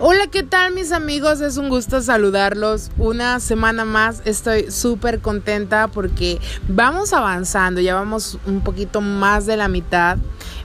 Hola, ¿qué tal mis amigos? Es un gusto saludarlos. Una semana más estoy súper contenta porque vamos avanzando, ya vamos un poquito más de la mitad.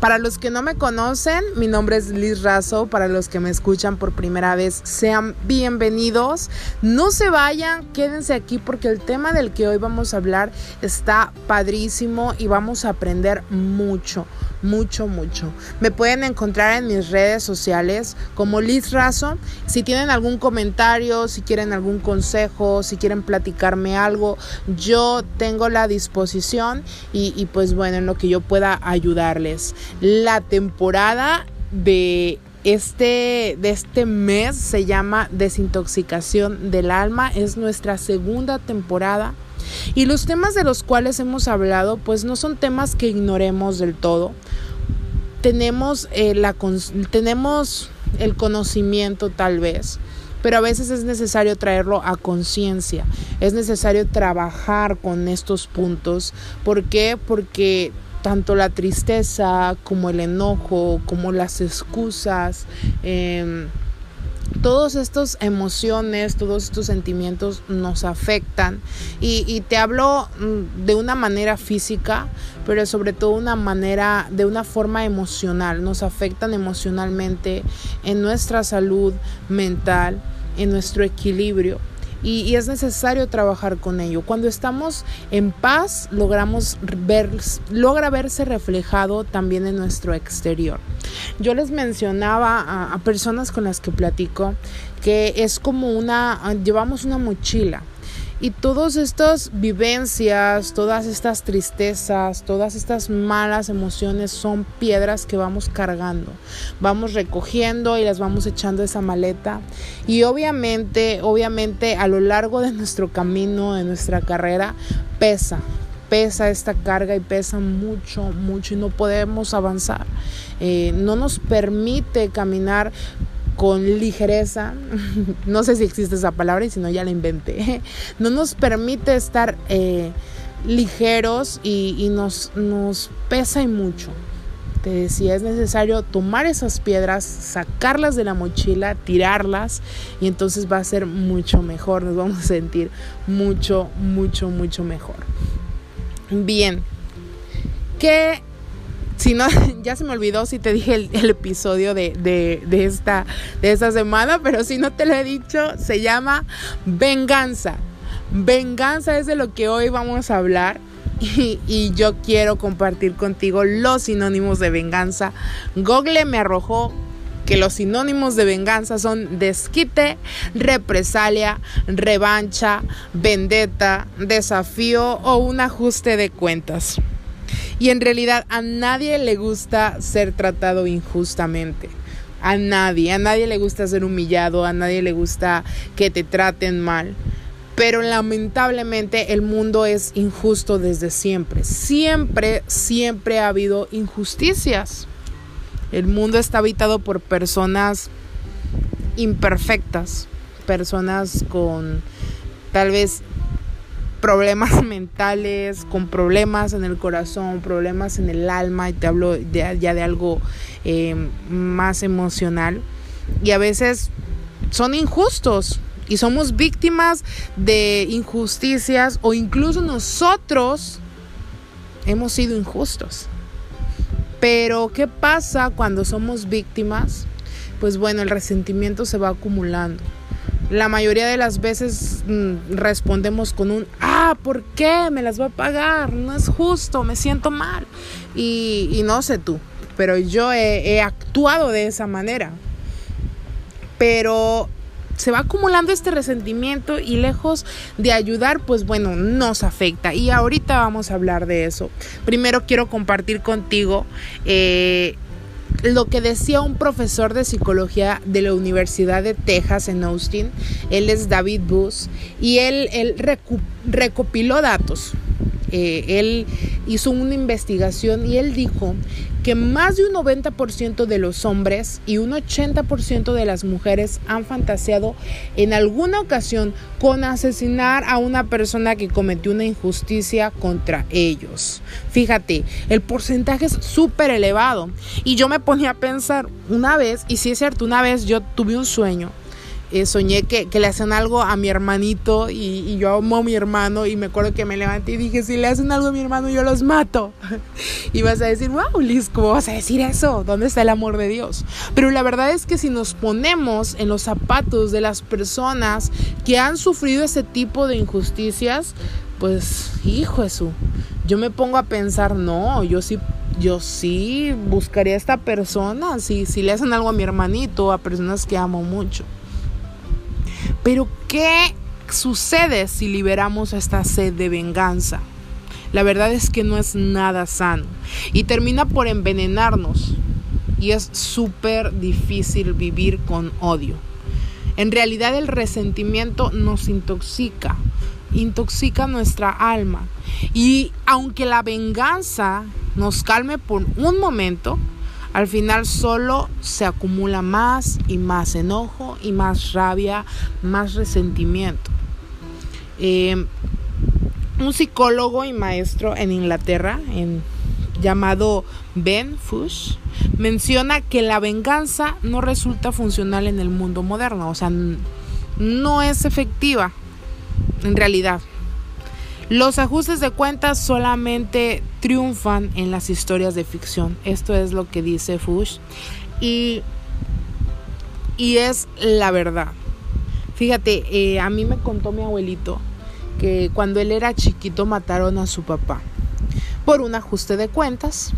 Para los que no me conocen, mi nombre es Liz Razo. Para los que me escuchan por primera vez, sean bienvenidos. No se vayan, quédense aquí porque el tema del que hoy vamos a hablar está padrísimo y vamos a aprender mucho, mucho, mucho. Me pueden encontrar en mis redes sociales como Liz Razo. Si tienen algún comentario, si quieren algún consejo, si quieren platicarme algo, yo tengo la disposición y, y pues bueno, en lo que yo pueda ayudarles. La temporada de este, de este mes se llama Desintoxicación del Alma. Es nuestra segunda temporada. Y los temas de los cuales hemos hablado, pues no son temas que ignoremos del todo. Tenemos, eh, la, tenemos el conocimiento tal vez, pero a veces es necesario traerlo a conciencia, es necesario trabajar con estos puntos. ¿Por qué? Porque tanto la tristeza como el enojo, como las excusas, eh, todas estas emociones, todos estos sentimientos nos afectan y, y, te hablo mm, de una manera física, pero sobre todo una manera, de una forma emocional, nos afectan emocionalmente en nuestra salud mental, en nuestro equilibrio y, es necesario trabajar con ello. Cuando estamos en paz, logramos ver, logra verse reflejado también en nuestro exterior. Yo les mencionaba a, personas con las que platico que es como una, llevamos una mochila y todas estas vivencias, todas estas tristezas, todas estas malas emociones son piedras que vamos cargando, vamos recogiendo y las vamos echando esa maleta. Y obviamente, obviamente a lo largo de nuestro camino, de nuestra carrera, pesa, pesa esta carga y pesa mucho, mucho y no podemos avanzar. Eh, no nos permite caminar con ligereza, no sé si existe esa palabra y si no ya la inventé, no nos permite estar eh, ligeros y, nos, nos pesa y mucho. Te decía, es necesario tomar esas piedras, sacarlas de la mochila, tirarlas y entonces va a ser mucho mejor, nos vamos a sentir mucho, mucho, mucho mejor. Bien, ¿qué si no, ya se me olvidó si te dije el, episodio de, de, esta, de esta semana, pero si no te lo he dicho, se llama Venganza. Venganza es de lo que hoy vamos a hablar. Y, y, yo quiero compartir contigo los sinónimos de venganza. Google me arrojó que los sinónimos de venganza son desquite, represalia, revancha, vendetta, desafío o un ajuste de cuentas. Y en realidad a nadie le gusta ser tratado injustamente. A nadie, a nadie le gusta ser humillado, a nadie le gusta que te traten mal. Pero lamentablemente el mundo es injusto desde siempre. Siempre, siempre ha habido injusticias. El mundo está habitado por personas imperfectas, personas con tal vez problemas mentales, con problemas en el corazón, problemas en el alma, y te hablo ya de algo eh, más emocional. Y a veces son injustos y somos víctimas de injusticias o incluso nosotros hemos sido injustos. Pero ¿qué pasa cuando somos víctimas? Pues bueno, el resentimiento se va acumulando la mayoría de las veces mm, respondemos con un, ah, ¿por qué? Me las va a pagar, no es justo, me siento mal. Y, no sé tú, pero yo he, actuado de esa manera. Pero se va acumulando este resentimiento y lejos de ayudar, pues bueno, nos afecta. Y ahorita vamos a hablar de eso. Primero quiero compartir contigo eh, lo que decía un profesor de psicología de la Universidad de Texas en Austin, él es David Bus, y él, él recopiló datos. Eh, él hizo una investigación y él dijo que más de un 90% de los hombres y un 80% de las mujeres han fantaseado en alguna ocasión con asesinar a una persona que cometió una injusticia contra ellos. Fíjate, el porcentaje es súper elevado. Y yo me ponía a pensar una vez, y si es cierto, una vez yo tuve un sueño eh, soñé que, le hacen algo a mi hermanito y, yo amo a mi hermano y me acuerdo que me levanté y dije, si le hacen algo a mi hermano yo los mato. y vas a decir, wow, Liz, ¿cómo vas a decir eso? ¿Dónde está el amor de Dios? Pero la verdad es que si nos ponemos en los zapatos de las personas que han sufrido ese tipo de injusticias, pues, hijo Jesús, yo me pongo a pensar, no, yo sí yo sí buscaría a esta persona, si, si le hacen algo a mi hermanito, a personas que amo mucho. Pero ¿qué sucede si liberamos esta sed de venganza? La verdad es que no es nada sano y termina por envenenarnos y es súper difícil vivir con odio. En realidad el resentimiento nos intoxica, intoxica nuestra alma y aunque la venganza nos calme por un momento, al final solo se acumula más y más enojo y más rabia, más resentimiento. Eh, un psicólogo y maestro en Inglaterra, llamado Ben Fush, menciona que la venganza no resulta funcional en el mundo moderno, o sea, no es efectiva en realidad. Los ajustes de cuentas solamente triunfan en las historias de ficción. Esto es lo que dice Fush. Y, y es la verdad. Fíjate, eh, a mí me contó mi abuelito que cuando él era chiquito mataron a su papá por un ajuste de cuentas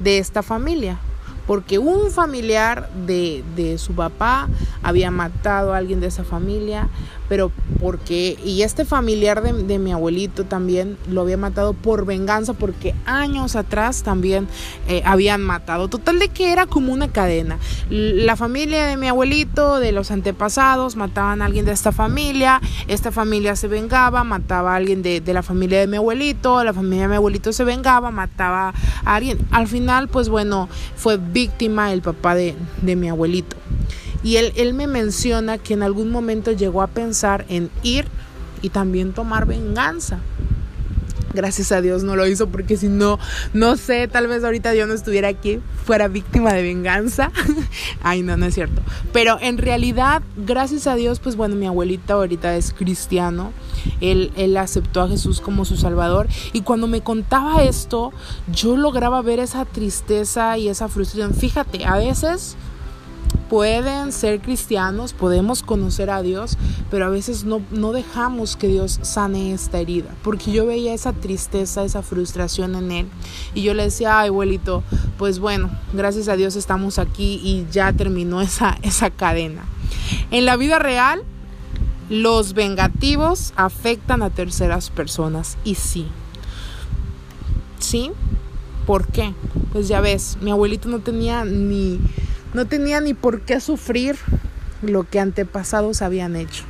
de esta familia porque un familiar de, de, su papá había matado a alguien de esa familia, pero porque, y este familiar de, mi abuelito también lo había matado por venganza, porque años atrás también eh, habían matado. Total de que era como una cadena. La familia de mi abuelito, de los antepasados, mataban a alguien de esta familia, esta familia se vengaba, mataba a alguien de, de la familia de mi abuelito, la familia de mi abuelito se vengaba, mataba a alguien. Al final, pues bueno, fue víctima el papá de, de mi abuelito. Y él, él me menciona que en algún momento llegó a pensar en ir y también tomar venganza. Gracias a Dios no lo hizo porque si no, no sé, tal vez ahorita Dios no estuviera aquí, fuera víctima de venganza. Ay, no, no es cierto. Pero en realidad, gracias a Dios, pues bueno, mi abuelita ahorita es cristiano. Él, él aceptó a Jesús como su Salvador. Y cuando me contaba esto, yo lograba ver esa tristeza y esa frustración. Fíjate, a veces pueden ser cristianos, podemos conocer a Dios, pero a veces no, no dejamos que Dios sane esta herida, porque yo veía esa tristeza, esa frustración en él, y yo le decía, ay abuelito, pues bueno, gracias a Dios estamos aquí y ya terminó esa, esa cadena. En la vida real, los vengativos afectan a terceras personas, y sí, ¿sí? ¿Por qué? Pues ya ves, mi abuelito no tenía ni no tenía ni por qué sufrir lo que antepasados habían hecho.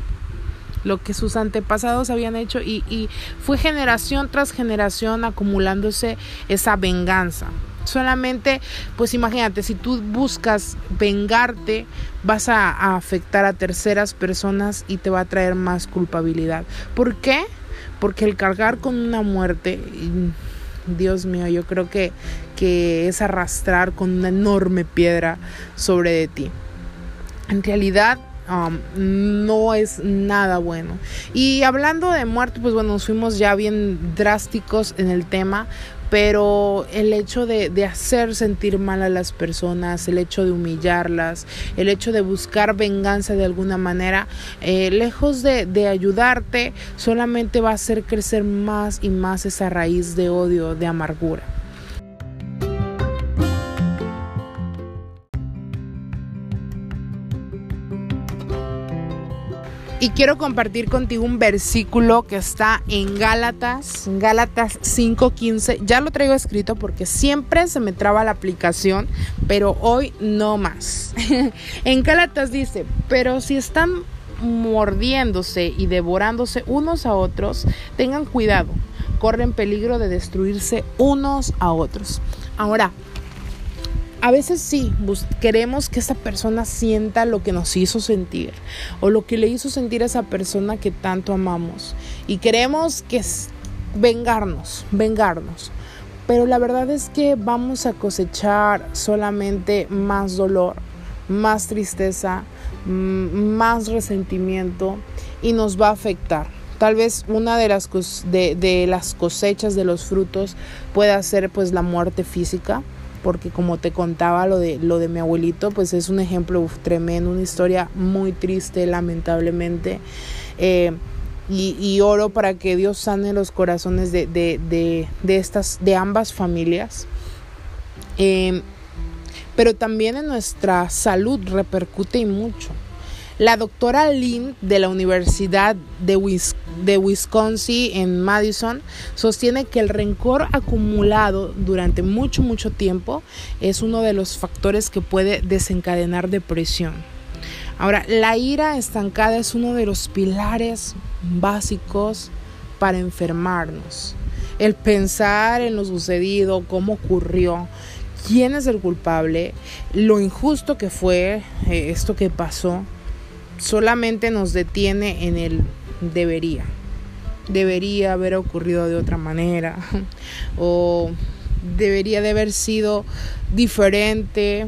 Lo que sus antepasados habían hecho y, y fue generación tras generación acumulándose esa venganza. Solamente, pues imagínate, si tú buscas vengarte, vas a, a, afectar a terceras personas y te va a traer más culpabilidad. ¿Por qué? Porque el cargar con una muerte Dios mío, yo creo que, que es arrastrar con una enorme piedra sobre de ti. En realidad, um, no es nada bueno. Y hablando de muerte, pues bueno, nos fuimos ya bien drásticos en el tema, pero el hecho de, hacer sentir mal a las personas, el hecho de humillarlas, el hecho de buscar venganza de alguna manera, eh, lejos de, de ayudarte, solamente va a hacer crecer más y más esa raíz de odio, de amargura. Y quiero compartir contigo un versículo que está en Gálatas, Gálatas 5:15. Ya lo traigo escrito porque siempre se me traba la aplicación, pero hoy no más. en Gálatas dice, pero si están mordiéndose y devorándose unos a otros, tengan cuidado, corren peligro de destruirse unos a otros. Ahora, a veces sí, queremos que esa persona sienta lo que nos hizo sentir o lo que le hizo sentir a esa persona que tanto amamos. Y queremos que vengarnos, vengarnos. Pero la verdad es que vamos a cosechar solamente más dolor, más tristeza, más resentimiento y nos va a afectar. Tal vez una de las, de, de las cosechas de los frutos pueda ser pues la muerte física, porque como te contaba lo de, lo de mi abuelito, pues es un ejemplo tremendo, una historia muy triste, lamentablemente. Eh, y, oro para que Dios sane los corazones de, de, estas, de ambas familias. Eh, pero también en nuestra salud repercute y mucho. La doctora Lynn de la Universidad de, Wisconsin en Madison sostiene que el rencor acumulado durante mucho, mucho tiempo es uno de los factores que puede desencadenar depresión. Ahora, la ira estancada es uno de los pilares básicos para enfermarnos. El pensar en lo sucedido, cómo ocurrió, quién es el culpable, lo injusto que fue eh, esto que pasó solamente nos detiene en el debería. Debería haber ocurrido de otra manera o debería de haber sido diferente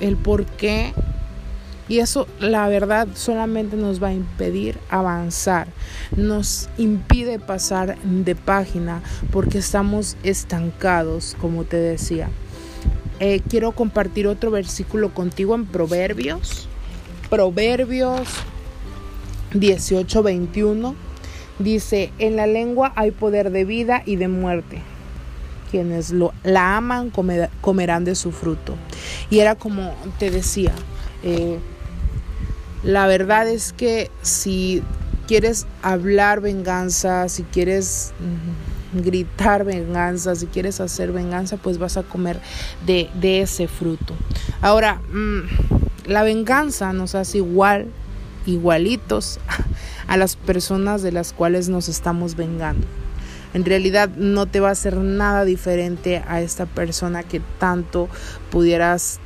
el por qué. Y eso, la verdad, solamente nos va a impedir avanzar. Nos impide pasar de página porque estamos estancados, como te decía. Eh, quiero compartir otro versículo contigo en Proverbios Proverbios 18:21 dice, en la lengua hay poder de vida y de muerte. Quienes lo, la aman comerán de su fruto. Y era como te decía, eh, la verdad es que si quieres hablar venganza, si quieres gritar venganza, si quieres hacer venganza, pues vas a comer de, ese fruto. Ahora, mm, la venganza nos hace igual, igualitos a las personas de las cuales nos estamos vengando. En realidad no te va a hacer nada diferente a esta persona que tanto pudieras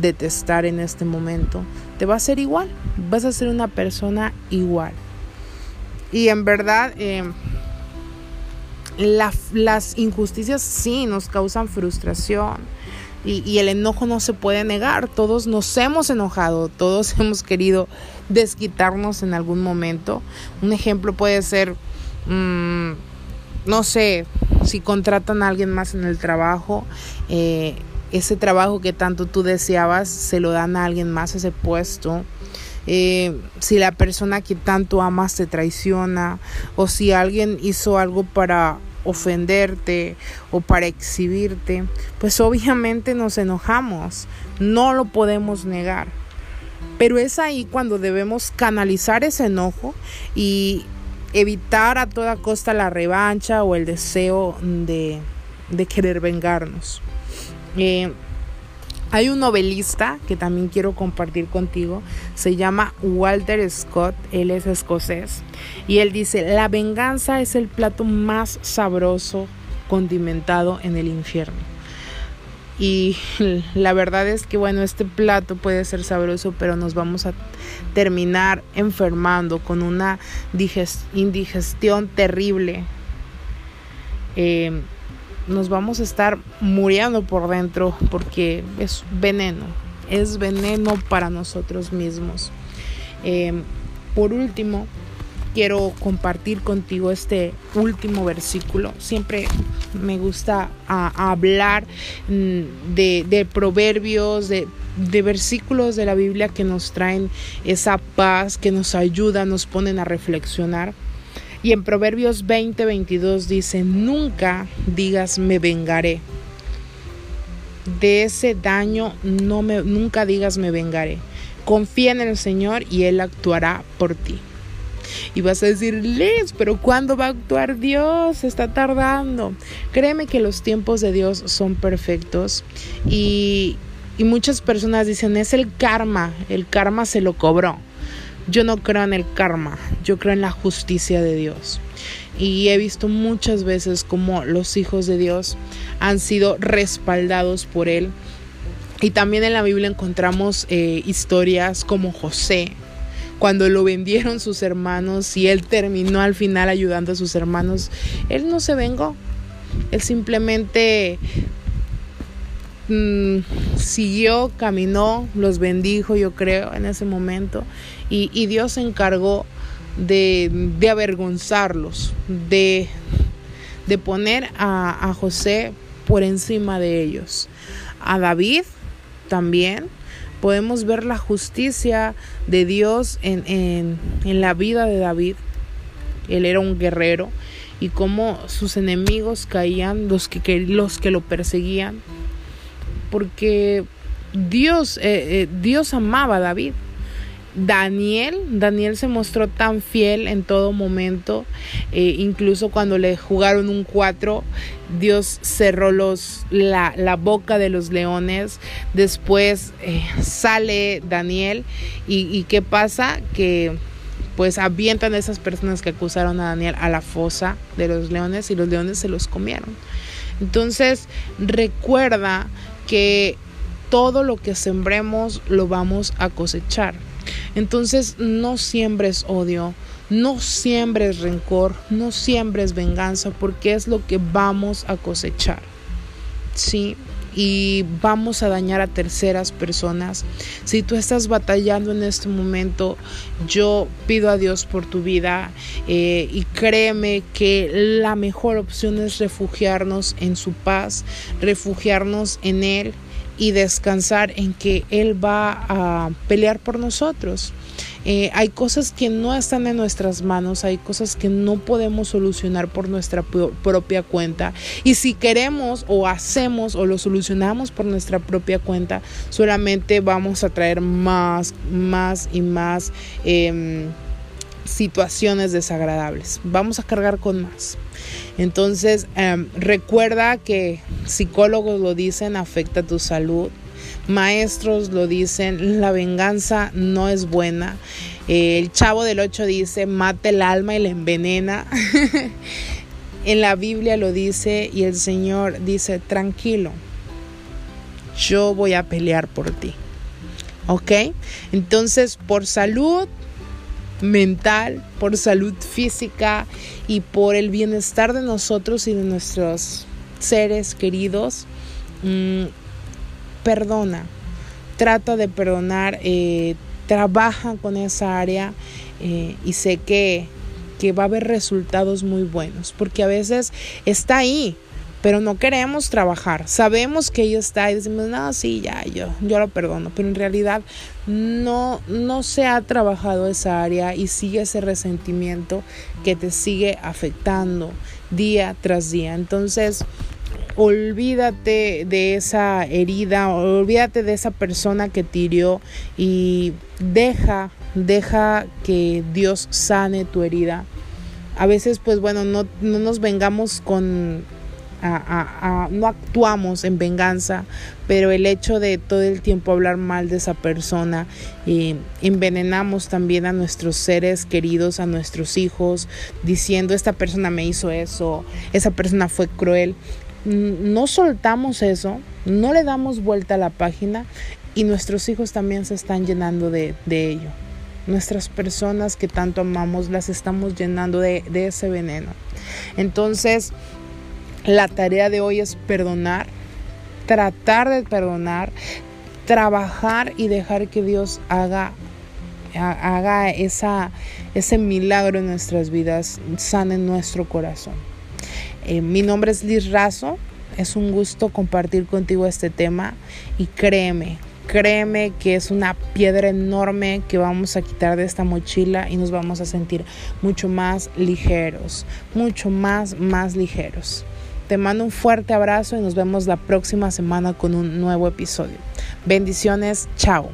detestar en este momento. Te va a ser igual, vas a ser una persona igual. Y en verdad, eh, las injusticias sí nos causan frustración y, el enojo no se puede negar. Todos nos hemos enojado, todos hemos querido desquitarnos en algún momento. Un ejemplo puede ser, mm, no sé, si contratan a alguien más en el trabajo, eh, ese trabajo que tanto tú deseabas, se lo dan a alguien más ese puesto. Eh, si la persona que tanto amas te traiciona o si alguien hizo algo para ofenderte o para exhibirte, pues obviamente nos enojamos, no lo podemos negar. Pero es ahí cuando debemos canalizar ese enojo y evitar a toda costa la revancha o el deseo de, querer vengarnos. Eh, hay un novelista que también quiero compartir contigo, se llama Walter Scott, él es escocés, y él dice, la venganza es el plato más sabroso condimentado en el infierno. Y la verdad es que, bueno, este plato puede ser sabroso, pero nos vamos a terminar enfermando con una indigestión terrible. Eh, nos vamos a estar muriendo por dentro porque es veneno, es veneno para nosotros mismos. Em, por último, quiero compartir contigo este último versículo. Siempre me gusta hablar mm, de, proverbios, de, de, versículos de la Biblia que nos traen esa paz, que nos ayudan, nos ponen a reflexionar. Y en Proverbios 20, 22 dice, nunca digas me vengaré. De ese daño no me, nunca digas me vengaré. Confía en el Señor y Él actuará por ti. Y vas a decir, Liz, pero ¿cuándo va a actuar Dios? Está tardando. Créeme que los tiempos de Dios son perfectos y, y muchas personas dicen, es el karma, el karma se lo cobró. Yo no creo en el karma, yo creo en la justicia de Dios. Y he visto muchas veces como los hijos de Dios han sido respaldados por Él Y también en la Biblia encontramos eh, historias como José, cuando lo vendieron sus hermanos y él terminó al final ayudando a sus hermanos, él no se vengó, él simplemente mm, siguió, caminó, los bendijo, yo creo, en ese momento, y, Dios se encargó de, avergonzarlos, de, de poner a, a José por encima de ellos. A David también podemos ver la justicia de Dios en, en, en, la vida de David. Él era un guerrero y cómo sus enemigos caían, los que, los que lo perseguían, porque Dios, eh, eh, Dios amaba a David. Daniel, Daniel se mostró tan fiel en todo momento, eh, incluso cuando le jugaron un 4, Dios cerró los, la, la, boca de los leones, después sale Daniel y, y qué pasa que pues avientan a esas personas que acusaron a Daniel a la fosa de los leones y los leones se los comieron. Entonces recuerda que todo lo que sembremos lo vamos a cosechar. Entonces no siembres odio, no siembres rencor, no siembres venganza, porque es lo que vamos a cosechar. Sí, y vamos a dañar a terceras personas. Si tú estás batallando en este momento, yo pido a Dios por tu vida eh, y créeme que la mejor opción es refugiarnos en su paz, refugiarnos en Él y descansar en que Él va a pelear por nosotros. Eh, hay cosas que no están en nuestras manos, hay cosas que no podemos solucionar por nuestra propia cuenta. Y si queremos o hacemos o lo solucionamos por nuestra propia cuenta, solamente vamos a traer más, más y más em, situaciones desagradables. Vamos a cargar con más. Entonces, em, recuerda que psicólogos lo dicen, afecta tu salud. Maestros lo dicen, la venganza no es buena. el chavo del 8 dice, mate el alma y la envenena. en la Biblia lo dice y el Señor dice, tranquilo, yo voy a pelear por ti. ¿Ok? Entonces, por salud, mental, por salud física y por el bienestar de nosotros y de nuestros seres queridos. Mm, perdona, trata de perdonar, eh, trabaja con esa área eh, y sé que, que va a haber resultados muy buenos, porque a veces está ahí, pero no queremos trabajar. Sabemos que ella está y decimos, no, sí, ya, yo, yo lo perdono, pero en realidad no, no se ha trabajado esa área y sigue ese resentimiento que te sigue afectando día tras día. Entonces, olvídate de esa herida, olvídate de esa persona que te hirió y deja, deja que Dios sane tu herida. A veces, pues bueno, no, no nos vengamos con no actuamos en venganza, pero el hecho de todo el tiempo hablar mal de esa persona, eh, envenenamos también a nuestros seres queridos, a nuestros hijos, diciendo esta persona me hizo eso, esa persona fue cruel. No soltamos eso, no le damos vuelta a la página y nuestros hijos también se están llenando de, ello. Nuestras personas que tanto amamos las estamos llenando de, de ese veneno. Entonces, la tarea de hoy es perdonar, tratar de perdonar, trabajar y dejar que Dios haga, haga esa, ese milagro en nuestras vidas, sane nuestro corazón. Eh, mi nombre es Liz Razo, es un gusto compartir contigo este tema y créeme, créeme que es una piedra enorme que vamos a quitar de esta mochila y nos vamos a sentir mucho más ligeros, mucho más, más ligeros. Te mando un fuerte abrazo y nos vemos la próxima semana con un nuevo episodio. Bendiciones, chao.